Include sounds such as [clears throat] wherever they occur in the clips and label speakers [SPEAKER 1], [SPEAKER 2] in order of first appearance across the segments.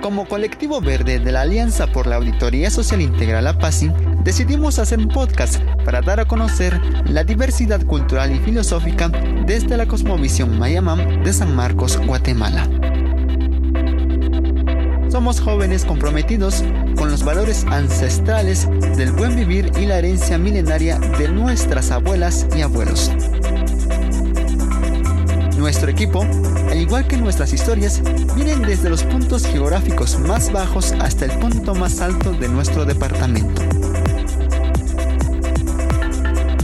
[SPEAKER 1] Como colectivo verde de la Alianza por la Auditoría Social Integral APASI, decidimos hacer un podcast para dar a conocer la diversidad cultural y filosófica desde la cosmovisión Mayamam de San Marcos, Guatemala. Somos jóvenes comprometidos con los valores ancestrales del buen vivir y la herencia milenaria de nuestras abuelas y abuelos. Nuestro equipo, al igual que nuestras historias, vienen desde los puntos geográficos más bajos hasta el punto más alto de nuestro departamento.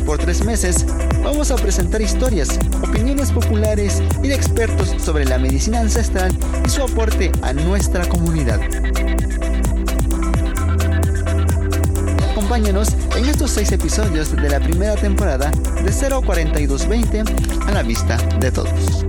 [SPEAKER 1] Por tres meses vamos a presentar historias, opiniones populares y de expertos sobre la medicina ancestral y su aporte a nuestra comunidad. Acompáñanos en estos seis episodios de la primera temporada de 04220 a la vista de todos.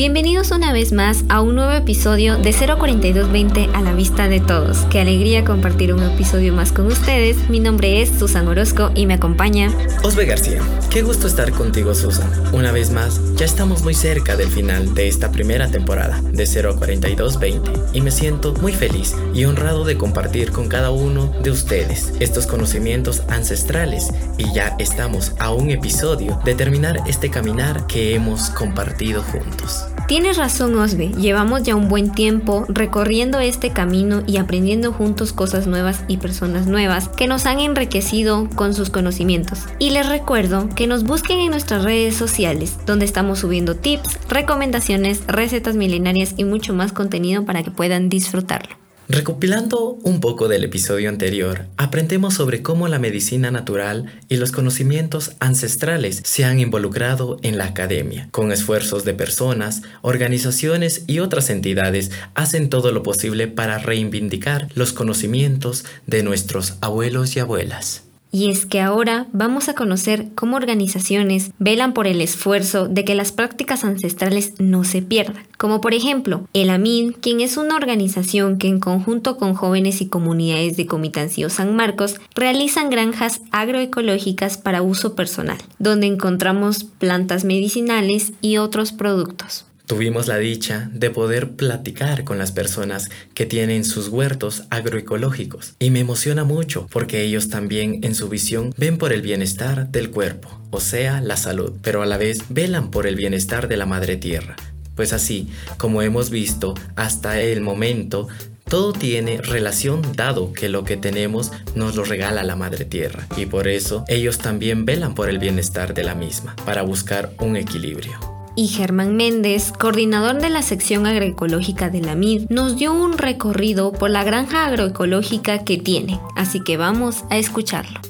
[SPEAKER 2] Bienvenidos una vez más a un nuevo episodio de 04220 a la vista de todos. Qué alegría compartir un episodio más con ustedes. Mi nombre es Susan Orozco y me acompaña
[SPEAKER 3] Osbe García. Qué gusto estar contigo, Susan. Una vez más, ya estamos muy cerca del final de esta primera temporada de 04220 y me siento muy feliz y honrado de compartir con cada uno de ustedes estos conocimientos ancestrales y ya estamos a un episodio de terminar este caminar que hemos compartido juntos.
[SPEAKER 2] Tienes razón, Osbe. Llevamos ya un buen tiempo recorriendo este camino y aprendiendo juntos cosas nuevas y personas nuevas que nos han enriquecido con sus conocimientos. Y les recuerdo que nos busquen en nuestras redes sociales, donde estamos subiendo tips, recomendaciones, recetas milenarias y mucho más contenido para que puedan disfrutarlo.
[SPEAKER 3] Recopilando un poco del episodio anterior, aprendemos sobre cómo la medicina natural y los conocimientos ancestrales se han involucrado en la academia. Con esfuerzos de personas, organizaciones y otras entidades hacen todo lo posible para reivindicar los conocimientos de nuestros abuelos y abuelas.
[SPEAKER 2] Y es que ahora vamos a conocer cómo organizaciones velan por el esfuerzo de que las prácticas ancestrales no se pierdan. Como por ejemplo, el AMIN, quien es una organización que en conjunto con jóvenes y comunidades de Comitancio San Marcos realizan granjas agroecológicas para uso personal, donde encontramos plantas medicinales y otros productos.
[SPEAKER 3] Tuvimos la dicha de poder platicar con las personas que tienen sus huertos agroecológicos. Y me emociona mucho porque ellos también en su visión ven por el bienestar del cuerpo, o sea, la salud, pero a la vez velan por el bienestar de la madre tierra. Pues así, como hemos visto hasta el momento, todo tiene relación dado que lo que tenemos nos lo regala la Madre Tierra. Y por eso ellos también velan por el bienestar de la misma, para buscar un equilibrio
[SPEAKER 2] y Germán Méndez, coordinador de la sección agroecológica de la MID, nos dio un recorrido por la granja agroecológica que tiene, así que vamos a escucharlo.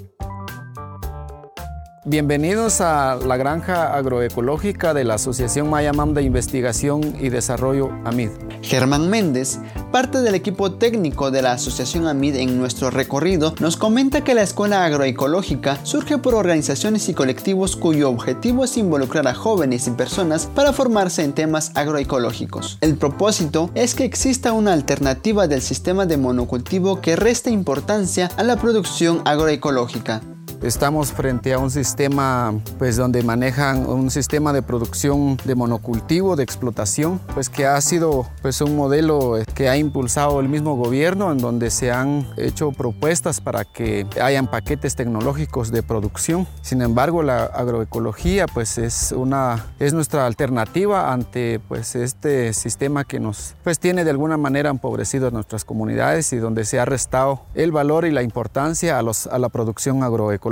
[SPEAKER 4] Bienvenidos a la granja agroecológica de la Asociación Mayamam de Investigación y Desarrollo AMID.
[SPEAKER 1] Germán Méndez, parte del equipo técnico de la Asociación AMID en nuestro recorrido, nos comenta que la Escuela Agroecológica surge por organizaciones y colectivos cuyo objetivo es involucrar a jóvenes y personas para formarse en temas agroecológicos. El propósito es que exista una alternativa del sistema de monocultivo que resta importancia a la producción agroecológica.
[SPEAKER 4] Estamos frente a un sistema pues, donde manejan un sistema de producción de monocultivo, de explotación, pues que ha sido pues, un modelo que ha impulsado el mismo gobierno en donde se han hecho propuestas para que hayan paquetes tecnológicos de producción. Sin embargo, la agroecología pues, es, una, es nuestra alternativa ante pues, este sistema que nos pues, tiene de alguna manera empobrecido a nuestras comunidades y donde se ha restado el valor y la importancia a, los, a la producción agroecológica.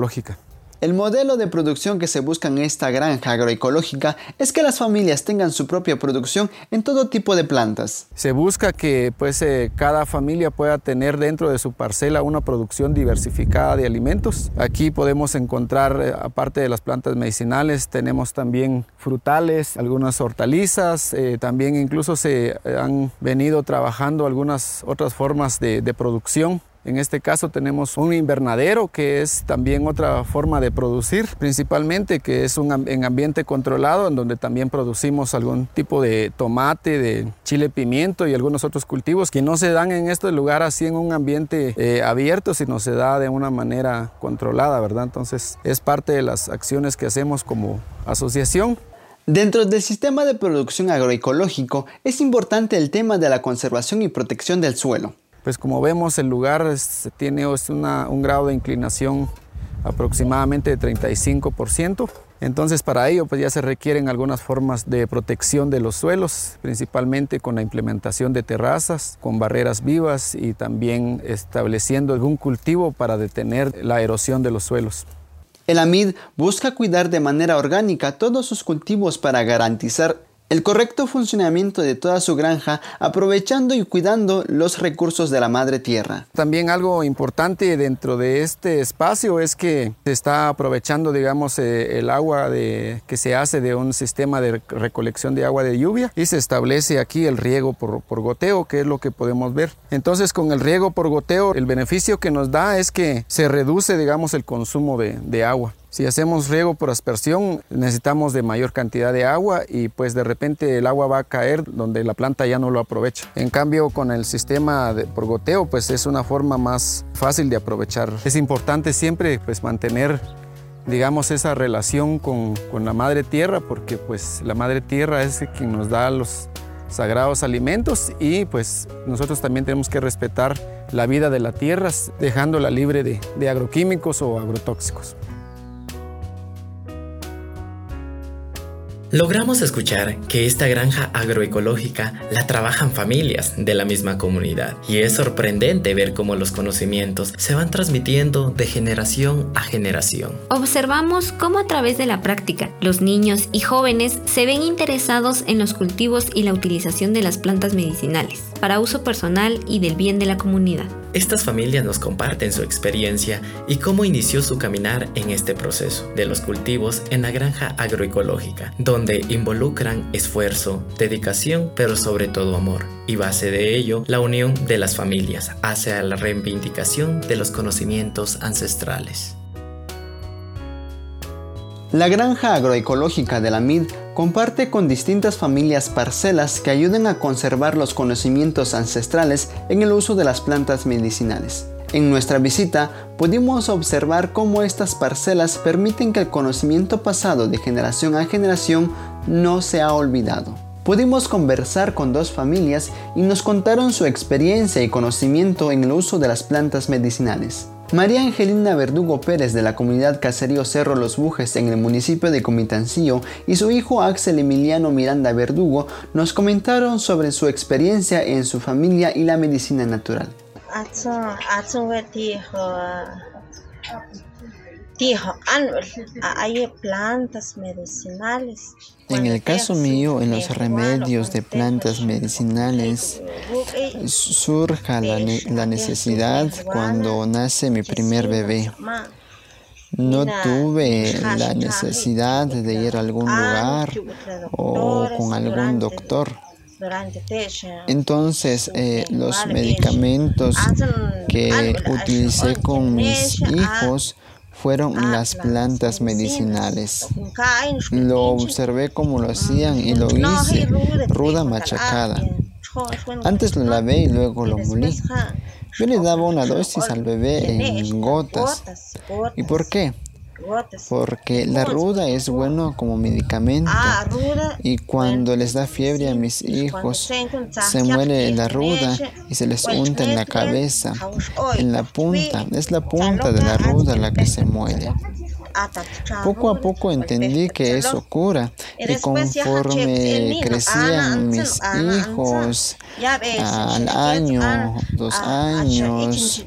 [SPEAKER 1] El modelo de producción que se busca en esta granja agroecológica es que las familias tengan su propia producción en todo tipo de plantas.
[SPEAKER 4] Se busca que pues, eh, cada familia pueda tener dentro de su parcela una producción diversificada de alimentos. Aquí podemos encontrar, eh, aparte de las plantas medicinales, tenemos también frutales, algunas hortalizas, eh, también incluso se han venido trabajando algunas otras formas de, de producción En este caso tenemos un invernadero que es también otra forma de producir, principalmente que es un en ambiente controlado en donde también producimos algún tipo de tomate, de chile pimiento y algunos otros cultivos que no se dan en este lugar así en un ambiente eh, abierto, sino se da de una manera controlada, ¿verdad? Entonces es parte de las acciones que hacemos como asociación.
[SPEAKER 1] Dentro del sistema de producción agroecológico es importante el tema de la conservación y protección del suelo
[SPEAKER 4] pues como vemos el lugar tiene un grado de inclinación aproximadamente de 35%. Entonces para ello pues ya se requieren algunas formas de protección de los suelos, principalmente con la implementación de terrazas, con barreras vivas y también estableciendo algún cultivo para detener la erosión de los suelos.
[SPEAKER 1] El AMID busca cuidar de manera orgánica todos sus cultivos para garantizar el correcto funcionamiento de toda su granja, aprovechando y cuidando los recursos de la madre tierra.
[SPEAKER 4] También algo importante dentro de este espacio es que se está aprovechando, digamos, eh, el agua de, que se hace de un sistema de recolección de agua de lluvia y se establece aquí el riego por, goteo, que es lo que podemos ver. Entonces, con el riego por goteo, el beneficio que nos da es que se reduce, digamos, el consumo de agua. Si hacemos riego por aspersión, necesitamos de mayor cantidad de agua y pues de repente el agua va a caer donde la planta ya no lo aprovecha. En cambio, con el sistema de, por goteo, pues es una forma más fácil de aprovechar. Es importante siempre pues mantener digamos esa relación con, con la madre tierra porque pues la madre tierra es quien nos da los sagrados alimentos y pues nosotros también tenemos que respetar la vida de la tierra dejándola libre de, de agroquímicos o agrotóxicos.
[SPEAKER 3] Logramos escuchar que esta granja agroecológica la trabajan familias de la misma comunidad y es sorprendente ver cómo los conocimientos se van transmitiendo de generación a generación.
[SPEAKER 2] Observamos cómo a través de la práctica los niños y jóvenes se ven interesados en los cultivos y la utilización de las plantas medicinales para uso personal y del bien de la comunidad.
[SPEAKER 3] Estas familias nos comparten su experiencia y cómo inició su caminar en este proceso de los cultivos en la granja agroecológica, donde involucran esfuerzo, dedicación, pero sobre todo amor, y base de ello la unión de las familias hacia la reivindicación de los conocimientos ancestrales.
[SPEAKER 1] La granja agroecológica de la MID comparte con distintas familias parcelas que ayudan a conservar los conocimientos ancestrales en el uso de las plantas medicinales. En nuestra visita pudimos observar cómo estas parcelas permiten que el conocimiento pasado de generación a generación no se ha olvidado. Pudimos conversar con dos familias y nos contaron su experiencia y conocimiento en el uso de las plantas medicinales. María Angelina Verdugo Pérez de la comunidad Caserío Cerro Los Bujes en el municipio de Comitancillo y su hijo Axel Emiliano Miranda Verdugo nos comentaron sobre su experiencia en su familia y la medicina natural.
[SPEAKER 5] Hay plantas medicinales.
[SPEAKER 1] En el caso mío, en los remedios de plantas medicinales, surja la, la necesidad cuando nace mi primer bebé. No tuve la necesidad de ir a algún lugar o con algún doctor. Entonces, eh, los medicamentos que utilicé con mis hijos fueron ah, las plantas medicinales. Lo observé como lo hacían y lo hice, ruda machacada. Antes lo lavé y luego lo molí. Yo le daba una dosis al bebé en gotas. ¿Y por qué? Porque la ruda es bueno como medicamento. Ah, y cuando les da fiebre a mis hijos se muere la ruda y se les unta en la cabeza, en la punta, es la punta de la ruda la que se muere. Poco a poco entendí que eso cura y conforme crecían mis hijos al año, dos años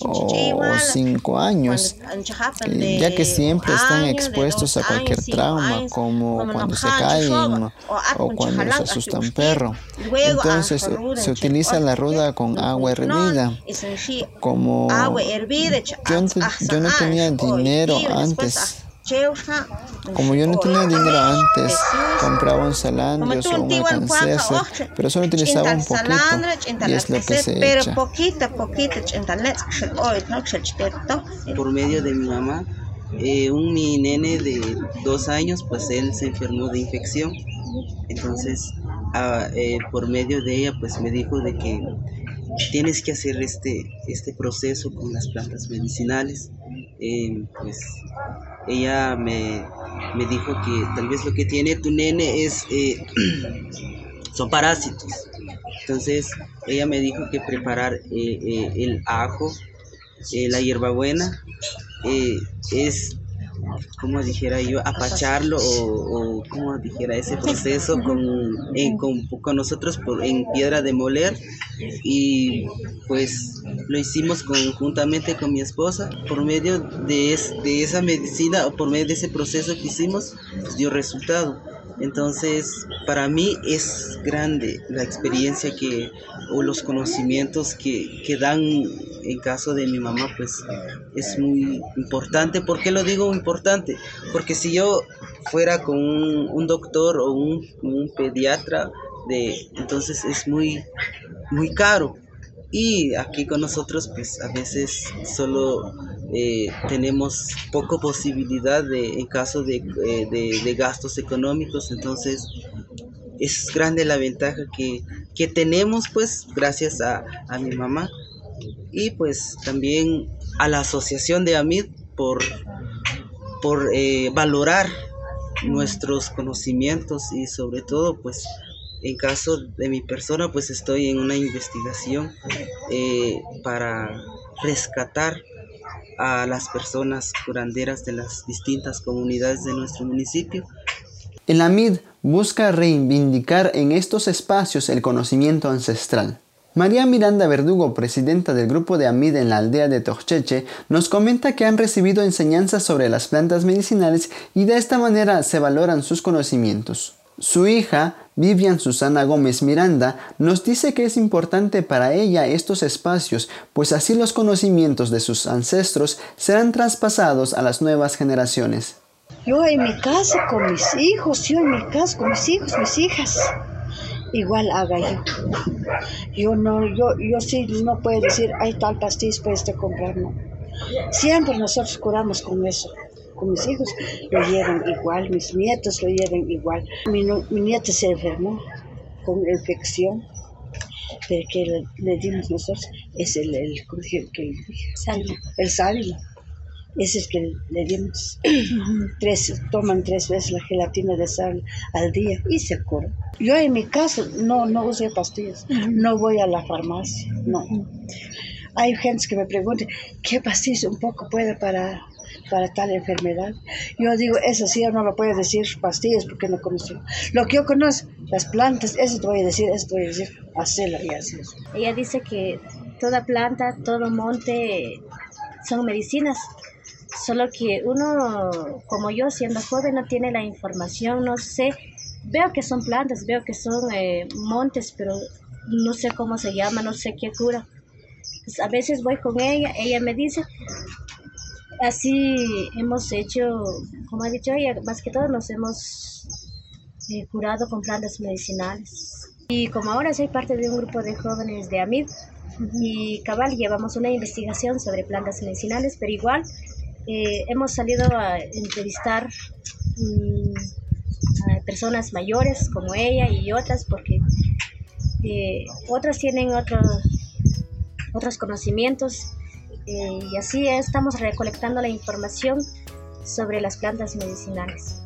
[SPEAKER 1] o cinco años, ya que siempre están expuestos a cualquier trauma, como cuando se caen o cuando se asustan perro. Entonces se utiliza la ruda con agua hervida. Como yo, yo no tenía dinero antes Como yo no tenía dinero antes, compraba un salandrios o una pero solo utilizaba un poquito y es lo que se echa.
[SPEAKER 6] Por medio de mi mamá, eh, un mi nene de dos años, pues él se enfermó de infección. Entonces, eh, por medio de ella, pues me dijo de que tienes que hacer este, este proceso con las plantas medicinales. Eh, pues ella me, dijo que tal vez lo que tiene tu nene es [clears throat] son parásitos. Entonces ella me dijo que preparar el ajo, la hierbabuena, es como dijera yo, apacharlo o, como dijera ese proceso con, con, nosotros por, en piedra de moler y pues lo hicimos conjuntamente con mi esposa por medio de, de esa medicina o por medio de ese proceso que hicimos dio resultado. Entonces, para mí es grande la experiencia que, o los conocimientos que, que dan en caso de mi mamá, pues es muy importante. ¿Por qué lo digo importante? Porque si yo fuera con un, doctor o un, un, pediatra, de, entonces es muy, muy caro. Y aquí con nosotros, pues a veces solo eh, tenemos poco posibilidad de, en caso de, eh, de, gastos económicos, entonces es grande la ventaja que, que tenemos, pues gracias a, a, mi mamá y pues también a la asociación de AMID por, por eh, valorar nuestros conocimientos y sobre todo pues en caso de mi persona, pues estoy en una investigación eh, para rescatar a las personas curanderas de las distintas comunidades de nuestro municipio.
[SPEAKER 1] El AMID busca reivindicar en estos espacios el conocimiento ancestral. María Miranda Verdugo, presidenta del grupo de AMID en la aldea de Torcheche, nos comenta que han recibido enseñanzas sobre las plantas medicinales y de esta manera se valoran sus conocimientos. Su hija, Vivian Susana Gómez Miranda, nos dice que es importante para ella estos espacios, pues así los conocimientos de sus ancestros serán traspasados a las nuevas generaciones.
[SPEAKER 5] Yo en mi casa con mis hijos, yo en mi casa con mis hijos, mis hijas, igual haga yo. Yo no, yo, yo sí no puedo decir, hay tal pastillas, puedes comprar, no. Siempre nosotros curamos con eso con mis hijos lo llevan igual, mis nietos lo llevan igual. Mi, mi nieta se enfermó con infección, pero que le, dimos nosotros es el, el, que, el sábilo. Es que le dimos. [clears throat] tres, toman tres veces la gelatina de sal al día y se cura. Yo en mi caso no, no uso pastillas, no voy a la farmacia, no. Hay gente que me pregunta, ¿qué pastillas un poco puede para para tal enfermedad. Yo digo, eso sí, yo no lo puedo decir pastillas porque no conozco. Lo que yo conozco, las plantas, eso te voy a decir, eso te voy a decir, hacerlo y.
[SPEAKER 2] Ella dice que toda planta, todo monte son medicinas. Solo que uno, como yo, siendo joven, no tiene la información, no sé. Veo que son plantas, veo que son eh, montes, pero no sé cómo se llama, no sé qué cura. Pues a veces voy con ella, ella me dice, Así hemos hecho, como ha dicho ella, más que todo nos hemos eh, curado con plantas medicinales. Y como ahora soy parte de un grupo de jóvenes de AMID, y cabal llevamos una investigación sobre plantas medicinales, pero igual eh, hemos salido a entrevistar mm, a personas mayores como ella y otras, porque eh, otras tienen otros, otros conocimientos eh, y así estamos recolectando la información sobre las plantas medicinales.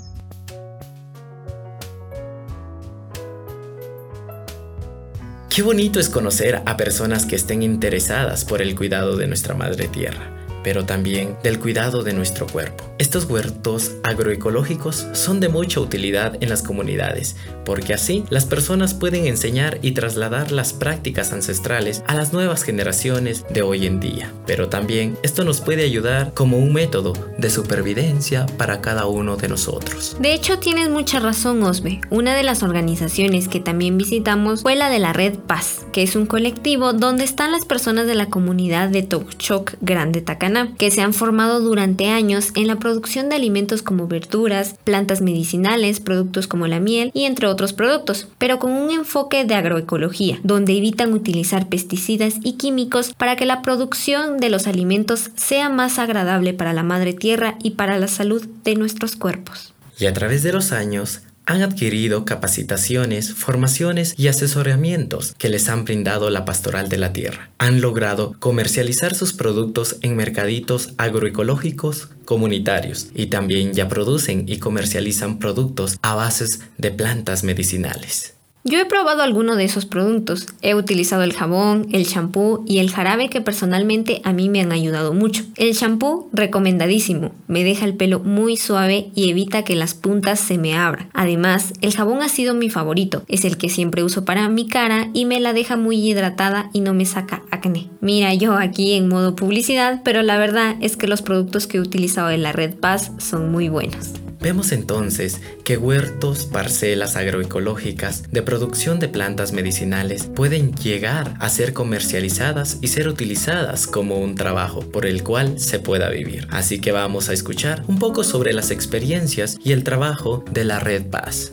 [SPEAKER 3] Qué bonito es conocer a personas que estén interesadas por el cuidado de nuestra madre tierra pero también del cuidado de nuestro cuerpo. Estos huertos agroecológicos son de mucha utilidad en las comunidades, porque así las personas pueden enseñar y trasladar las prácticas ancestrales a las nuevas generaciones de hoy en día. Pero también esto nos puede ayudar como un método de supervivencia para cada uno de nosotros.
[SPEAKER 2] De hecho, tienes mucha razón, Osbe. Una de las organizaciones que también visitamos fue la de la Red Paz, que es un colectivo donde están las personas de la comunidad de Tokchok Grande Tacan Que se han formado durante años en la producción de alimentos como verduras, plantas medicinales, productos como la miel y entre otros productos, pero con un enfoque de agroecología, donde evitan utilizar pesticidas y químicos para que la producción de los alimentos sea más agradable para la madre tierra y para la salud de nuestros cuerpos.
[SPEAKER 3] Y a través de los años, han adquirido capacitaciones, formaciones y asesoramientos que les han brindado la Pastoral de la Tierra. Han logrado comercializar sus productos en mercaditos agroecológicos comunitarios y también ya producen y comercializan productos a bases de plantas medicinales.
[SPEAKER 2] Yo he probado alguno de esos productos. He utilizado el jabón, el champú y el jarabe que personalmente a mí me han ayudado mucho. El champú recomendadísimo, me deja el pelo muy suave y evita que las puntas se me abran. Además, el jabón ha sido mi favorito, es el que siempre uso para mi cara y me la deja muy hidratada y no me saca acné. Mira, yo aquí en modo publicidad, pero la verdad es que los productos que he utilizado en la Red Paz son muy buenos.
[SPEAKER 3] Vemos entonces que huertos, parcelas agroecológicas de producción de plantas medicinales pueden llegar a ser comercializadas y ser utilizadas como un trabajo por el cual se pueda vivir. Así que vamos a escuchar un poco sobre las experiencias y el trabajo de la Red Paz.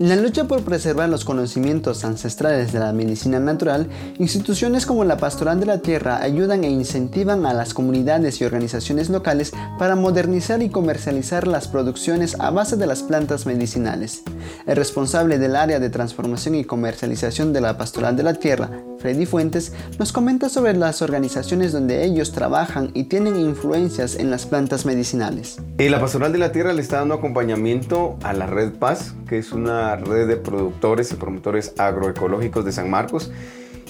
[SPEAKER 1] En la lucha por preservar los conocimientos ancestrales de la medicina natural, instituciones como la Pastoral de la Tierra ayudan e incentivan a las comunidades y organizaciones locales para modernizar y comercializar las producciones a base de las plantas medicinales. El responsable del área de transformación y comercialización de la Pastoral de la Tierra, Freddy Fuentes, nos comenta sobre las organizaciones donde ellos trabajan y tienen influencias en las plantas medicinales.
[SPEAKER 7] Eh, la Pastoral de la Tierra le está dando acompañamiento a la Red Paz, que es una red de productores y promotores agroecológicos de San Marcos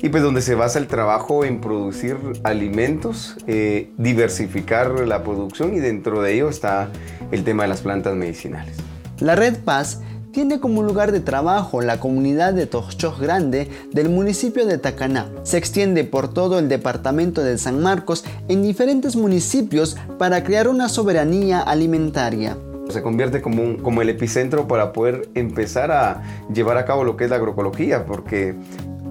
[SPEAKER 7] y pues donde se basa el trabajo en producir alimentos, eh, diversificar la producción y dentro de ello está el tema de las plantas medicinales.
[SPEAKER 1] La Red Paz tiene como lugar de trabajo la comunidad de Tochos Grande del municipio de Tacaná. Se extiende por todo el departamento de San Marcos en diferentes municipios para crear una soberanía alimentaria
[SPEAKER 7] se convierte como, como el epicentro para poder empezar a llevar a cabo lo que es la agroecología, porque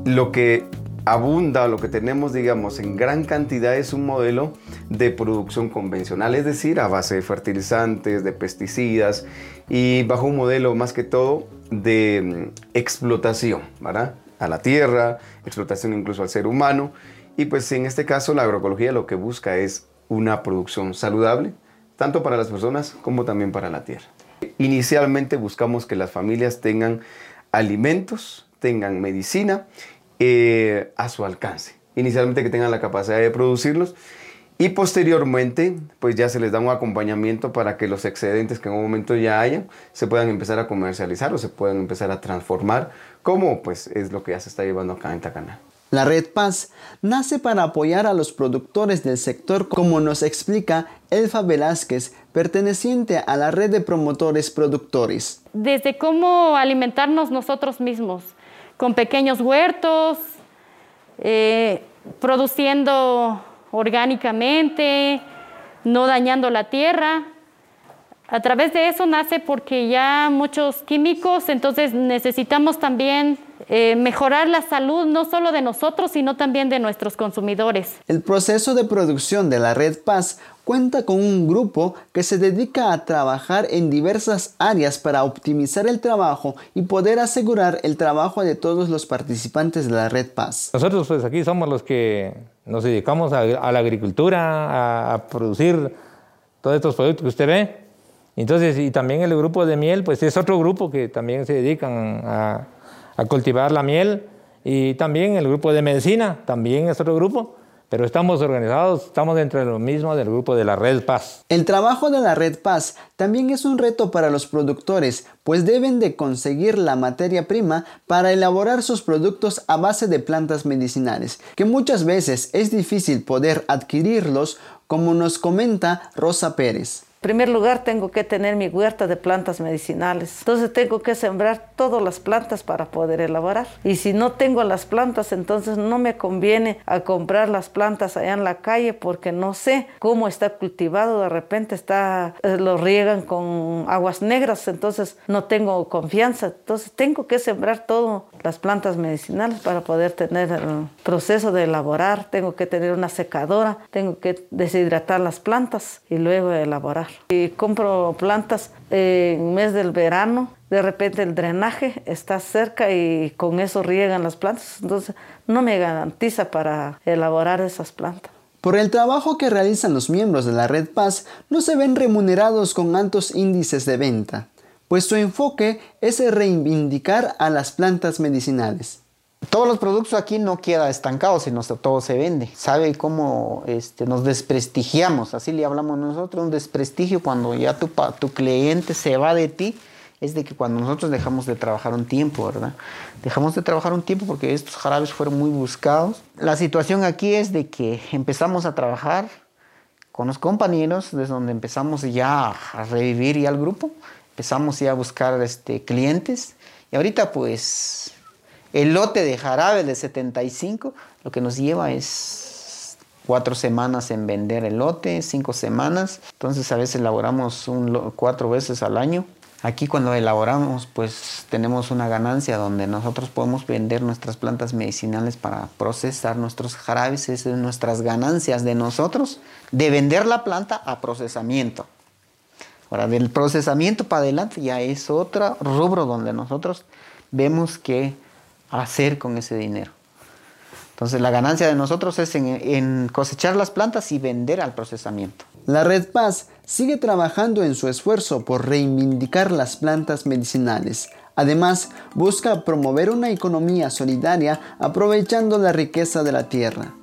[SPEAKER 7] lo que abunda, lo que tenemos, digamos, en gran cantidad es un modelo de producción convencional, es decir, a base de fertilizantes, de pesticidas y bajo un modelo más que todo de mm, explotación, ¿verdad? A la tierra, explotación incluso al ser humano. Y pues en este caso la agroecología lo que busca es una producción saludable, tanto para las personas como también para la tierra. Inicialmente buscamos que las familias tengan alimentos, tengan medicina eh, a su alcance. Inicialmente que tengan la capacidad de producirlos y posteriormente pues ya se les da un acompañamiento para que los excedentes que en un momento ya hayan se puedan empezar a comercializar o se puedan empezar a transformar como pues es lo que ya se está llevando acá en Tacaná.
[SPEAKER 1] La Red Paz nace para apoyar a los productores del sector como nos explica Elfa Velázquez, perteneciente a la red de promotores productores.
[SPEAKER 8] Desde cómo alimentarnos nosotros mismos, con pequeños huertos, eh, produciendo orgánicamente, no dañando la tierra. A través de eso nace porque ya muchos químicos, entonces necesitamos también eh, mejorar la salud no solo de nosotros, sino también de nuestros consumidores.
[SPEAKER 1] El proceso de producción de la Red Paz cuenta con un grupo que se dedica a trabajar en diversas áreas para optimizar el trabajo y poder asegurar el trabajo de todos los participantes de la Red Paz.
[SPEAKER 9] Nosotros pues aquí somos los que nos dedicamos a, la agricultura, a, producir todos estos productos que usted ve. Entonces, y también el grupo de miel, pues es otro grupo que también se dedican a, a cultivar la miel y también el grupo de medicina, también es otro grupo, pero estamos organizados, estamos dentro de lo mismo del grupo de la Red Paz.
[SPEAKER 1] El trabajo de la Red Paz también es un reto para los productores, pues deben de conseguir la materia prima para elaborar sus productos a base de plantas medicinales, que muchas veces es difícil poder adquirirlos, como nos comenta Rosa Pérez.
[SPEAKER 10] Primer lugar tengo que tener mi huerta de plantas medicinales. Entonces tengo que sembrar todas las plantas para poder elaborar. Y si no tengo las plantas, entonces no me conviene a comprar las plantas allá en la calle porque no sé cómo está cultivado. De repente está, eh, lo riegan con aguas negras, entonces no tengo confianza. Entonces tengo que sembrar todas las plantas medicinales para poder tener el proceso de elaborar. Tengo que tener una secadora, tengo que deshidratar las plantas y luego elaborar. Y compro plantas en mes del verano, de repente el drenaje está cerca y con eso riegan las plantas, entonces no me garantiza para elaborar esas plantas.
[SPEAKER 1] Por el trabajo que realizan los miembros de la Red Paz, no se ven remunerados con altos índices de venta, pues su enfoque es reivindicar a las plantas medicinales
[SPEAKER 11] todos los productos aquí no queda estancados, sino todo se vende. ¿Sabe cómo este, nos desprestigiamos? Así le hablamos nosotros, un desprestigio cuando ya tu, tu cliente se va de ti, es de que cuando nosotros dejamos de trabajar un tiempo, ¿verdad? Dejamos de trabajar un tiempo porque estos jarabes fueron muy buscados. La situación aquí es de que empezamos a trabajar con los compañeros, desde donde empezamos ya a revivir ya el grupo, empezamos ya a buscar este, clientes y ahorita pues el lote de jarabe de 75 lo que nos lleva es cuatro semanas en vender el lote, cinco semanas. Entonces a veces elaboramos un, cuatro veces al año. Aquí cuando elaboramos pues tenemos una ganancia donde nosotros podemos vender nuestras plantas medicinales para procesar nuestros jarabes. Esas son nuestras ganancias de nosotros de vender la planta a procesamiento. Ahora del procesamiento para adelante ya es otro rubro donde nosotros vemos que hacer con ese dinero. Entonces la ganancia de nosotros es en, cosechar las plantas y vender al procesamiento.
[SPEAKER 1] La Red Paz sigue trabajando en su esfuerzo por reivindicar las plantas medicinales. Además, busca promover una economía solidaria aprovechando la riqueza de la tierra.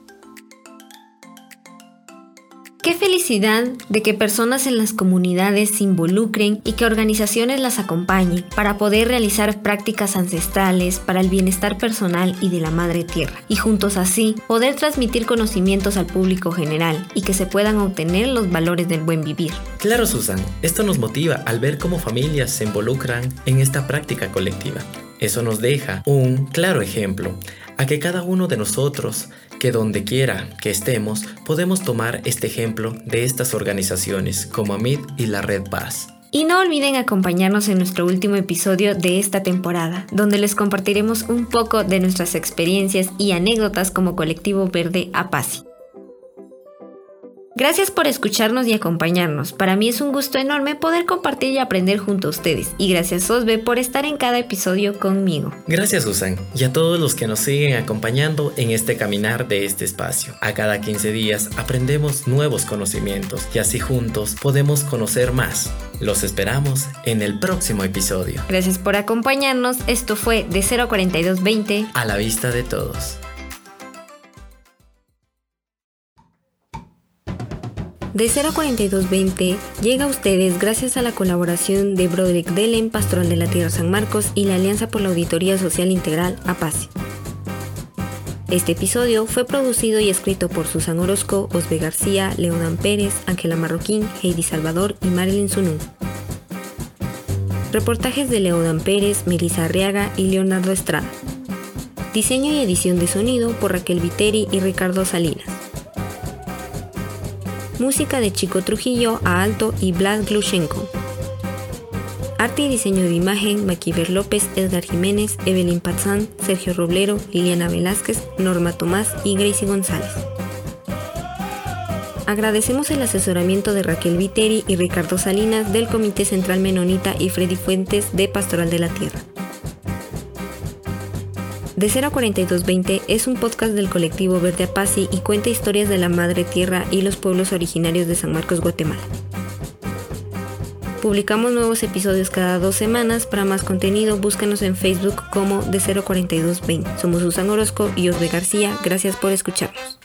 [SPEAKER 2] Qué felicidad de que personas en las comunidades se involucren y que organizaciones las acompañen para poder realizar prácticas ancestrales para el bienestar personal y de la madre tierra, y juntos así poder transmitir conocimientos al público general y que se puedan obtener los valores del buen vivir.
[SPEAKER 3] Claro, Susan, esto nos motiva al ver cómo familias se involucran en esta práctica colectiva. Eso nos deja un claro ejemplo a que cada uno de nosotros que donde quiera que estemos podemos tomar este ejemplo de estas organizaciones como AMID y la Red Paz.
[SPEAKER 2] Y no olviden acompañarnos en nuestro último episodio de esta temporada, donde les compartiremos un poco de nuestras experiencias y anécdotas como colectivo verde APASI. Gracias por escucharnos y acompañarnos. Para mí es un gusto enorme poder compartir y aprender junto a ustedes. Y gracias Osbe por estar en cada episodio conmigo.
[SPEAKER 3] Gracias Susan y a todos los que nos siguen acompañando en este caminar de este espacio. A cada 15 días aprendemos nuevos conocimientos y así juntos podemos conocer más. Los esperamos en el próximo episodio.
[SPEAKER 2] Gracias por acompañarnos. Esto fue de 04220
[SPEAKER 3] a la vista de todos.
[SPEAKER 2] De 04220 llega a ustedes gracias a la colaboración de Broderick Delen, Pastoral de la Tierra San Marcos y la Alianza por la Auditoría Social Integral APASI. Este episodio fue producido y escrito por Susan Orozco, Osbe García, Leodan Pérez, Ángela Marroquín, Heidi Salvador y Marilyn Sunú. Reportajes de Leodan Pérez, Melissa Arriaga y Leonardo Estrada. Diseño y edición de sonido por Raquel Viteri y Ricardo Salinas. Música de Chico Trujillo a alto y Vlad Glushenko. Arte y diseño de imagen, Maquiver López, Edgar Jiménez, Evelyn Pazán, Sergio Roblero, Liliana Velázquez, Norma Tomás y Gracie González. Agradecemos el asesoramiento de Raquel Viteri y Ricardo Salinas del Comité Central Menonita y Freddy Fuentes de Pastoral de la Tierra. De 0 a 4220 es un podcast del colectivo Verde Apazi y cuenta historias de la madre tierra y los pueblos originarios de San Marcos, Guatemala. Publicamos nuevos episodios cada dos semanas. Para más contenido, búscanos en Facebook como de 04220. Somos Susan Orozco y Osbe García. Gracias por escucharnos.